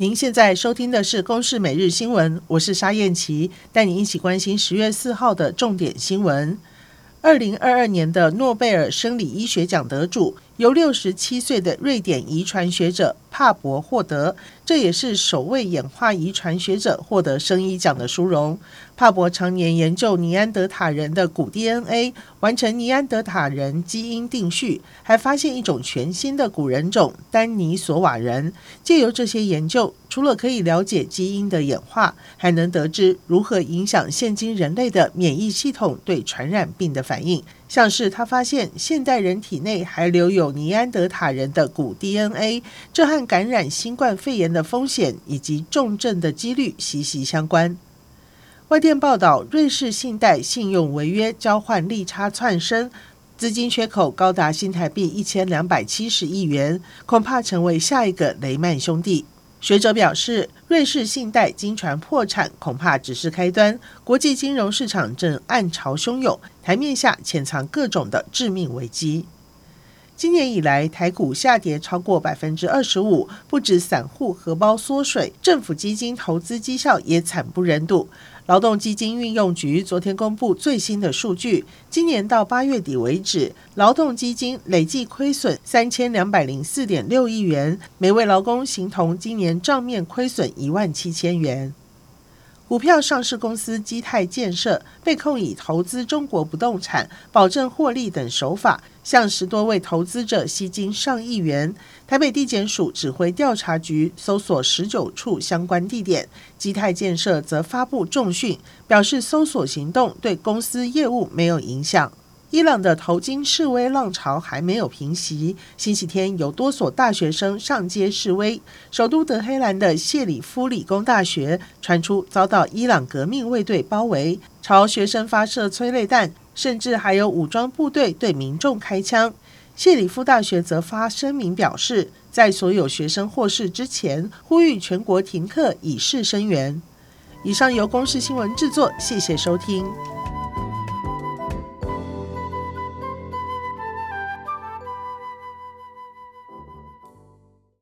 您现在收听的是《公视每日新闻》，我是沙燕琪，带你一起关心十月四号的重点新闻。二零二二年的诺贝尔生理医学奖得主，由六十七岁的瑞典遗传学者帕博获得，这也是首位演化遗传学者获得生医奖的殊荣。帕博常年研究尼安德塔人的古 DNA，完成尼安德塔人基因定序，还发现一种全新的古人种丹尼索瓦人。借由这些研究，除了可以了解基因的演化，还能得知如何影响现今人类的免疫系统对传染病的反应。像是他发现现代人体内还留有尼安德塔人的古 DNA，这和感染新冠肺炎的风险以及重症的几率息息相关。外电报道，瑞士信贷信用违约交换利差窜升，资金缺口高达新台币一千两百七十亿元，恐怕成为下一个雷曼兄弟。学者表示，瑞士信贷经传破产恐怕只是开端，国际金融市场正暗潮汹涌，台面下潜藏各种的致命危机。今年以来，台股下跌超过百分之二十五，不止散户荷包缩水，政府基金投资绩效也惨不忍睹。劳动基金运用局昨天公布最新的数据，今年到八月底为止，劳动基金累计亏损三千两百零四点六亿元，每位劳工形同今年账面亏损一万七千元。股票上市公司基泰建设被控以投资中国不动产、保证获利等手法，向十多位投资者吸金上亿元。台北地检署指挥调查局搜索十九处相关地点，基泰建设则发布重讯，表示搜索行动对公司业务没有影响。伊朗的头巾示威浪潮还没有平息。星期天有多所大学生上街示威，首都德黑兰的谢里夫理工大学传出遭到伊朗革命卫队包围，朝学生发射催泪弹，甚至还有武装部队对民众开枪。谢里夫大学则发声明表示，在所有学生获释之前，呼吁全国停课以示声援。以上由公视新闻制作，谢谢收听。